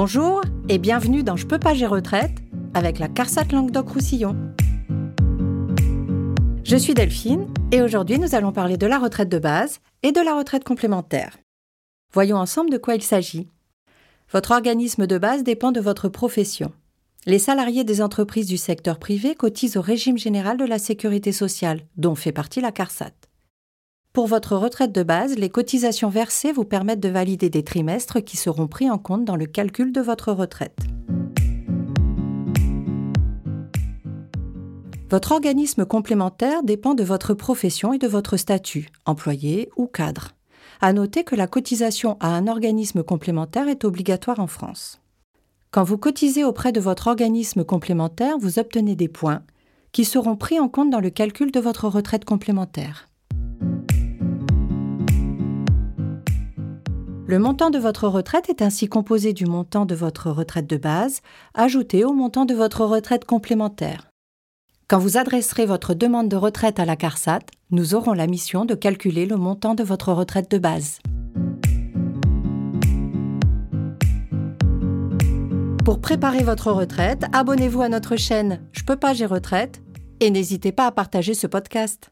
Bonjour et bienvenue dans Je peux pas gérer retraite avec la CARSAT Languedoc-Roussillon. Je suis Delphine et aujourd'hui nous allons parler de la retraite de base et de la retraite complémentaire. Voyons ensemble de quoi il s'agit. Votre organisme de base dépend de votre profession. Les salariés des entreprises du secteur privé cotisent au régime général de la sécurité sociale, dont fait partie la CARSAT. Pour votre retraite de base, les cotisations versées vous permettent de valider des trimestres qui seront pris en compte dans le calcul de votre retraite. Votre organisme complémentaire dépend de votre profession et de votre statut, employé ou cadre. À noter que la cotisation à un organisme complémentaire est obligatoire en France. Quand vous cotisez auprès de votre organisme complémentaire, vous obtenez des points qui seront pris en compte dans le calcul de votre retraite complémentaire. Le montant de votre retraite est ainsi composé du montant de votre retraite de base, ajouté au montant de votre retraite complémentaire. Quand vous adresserez votre demande de retraite à la CARSAT, nous aurons la mission de calculer le montant de votre retraite de base. Pour préparer votre retraite, abonnez-vous à notre chaîne Je peux pas, j'ai retraite et n'hésitez pas à partager ce podcast.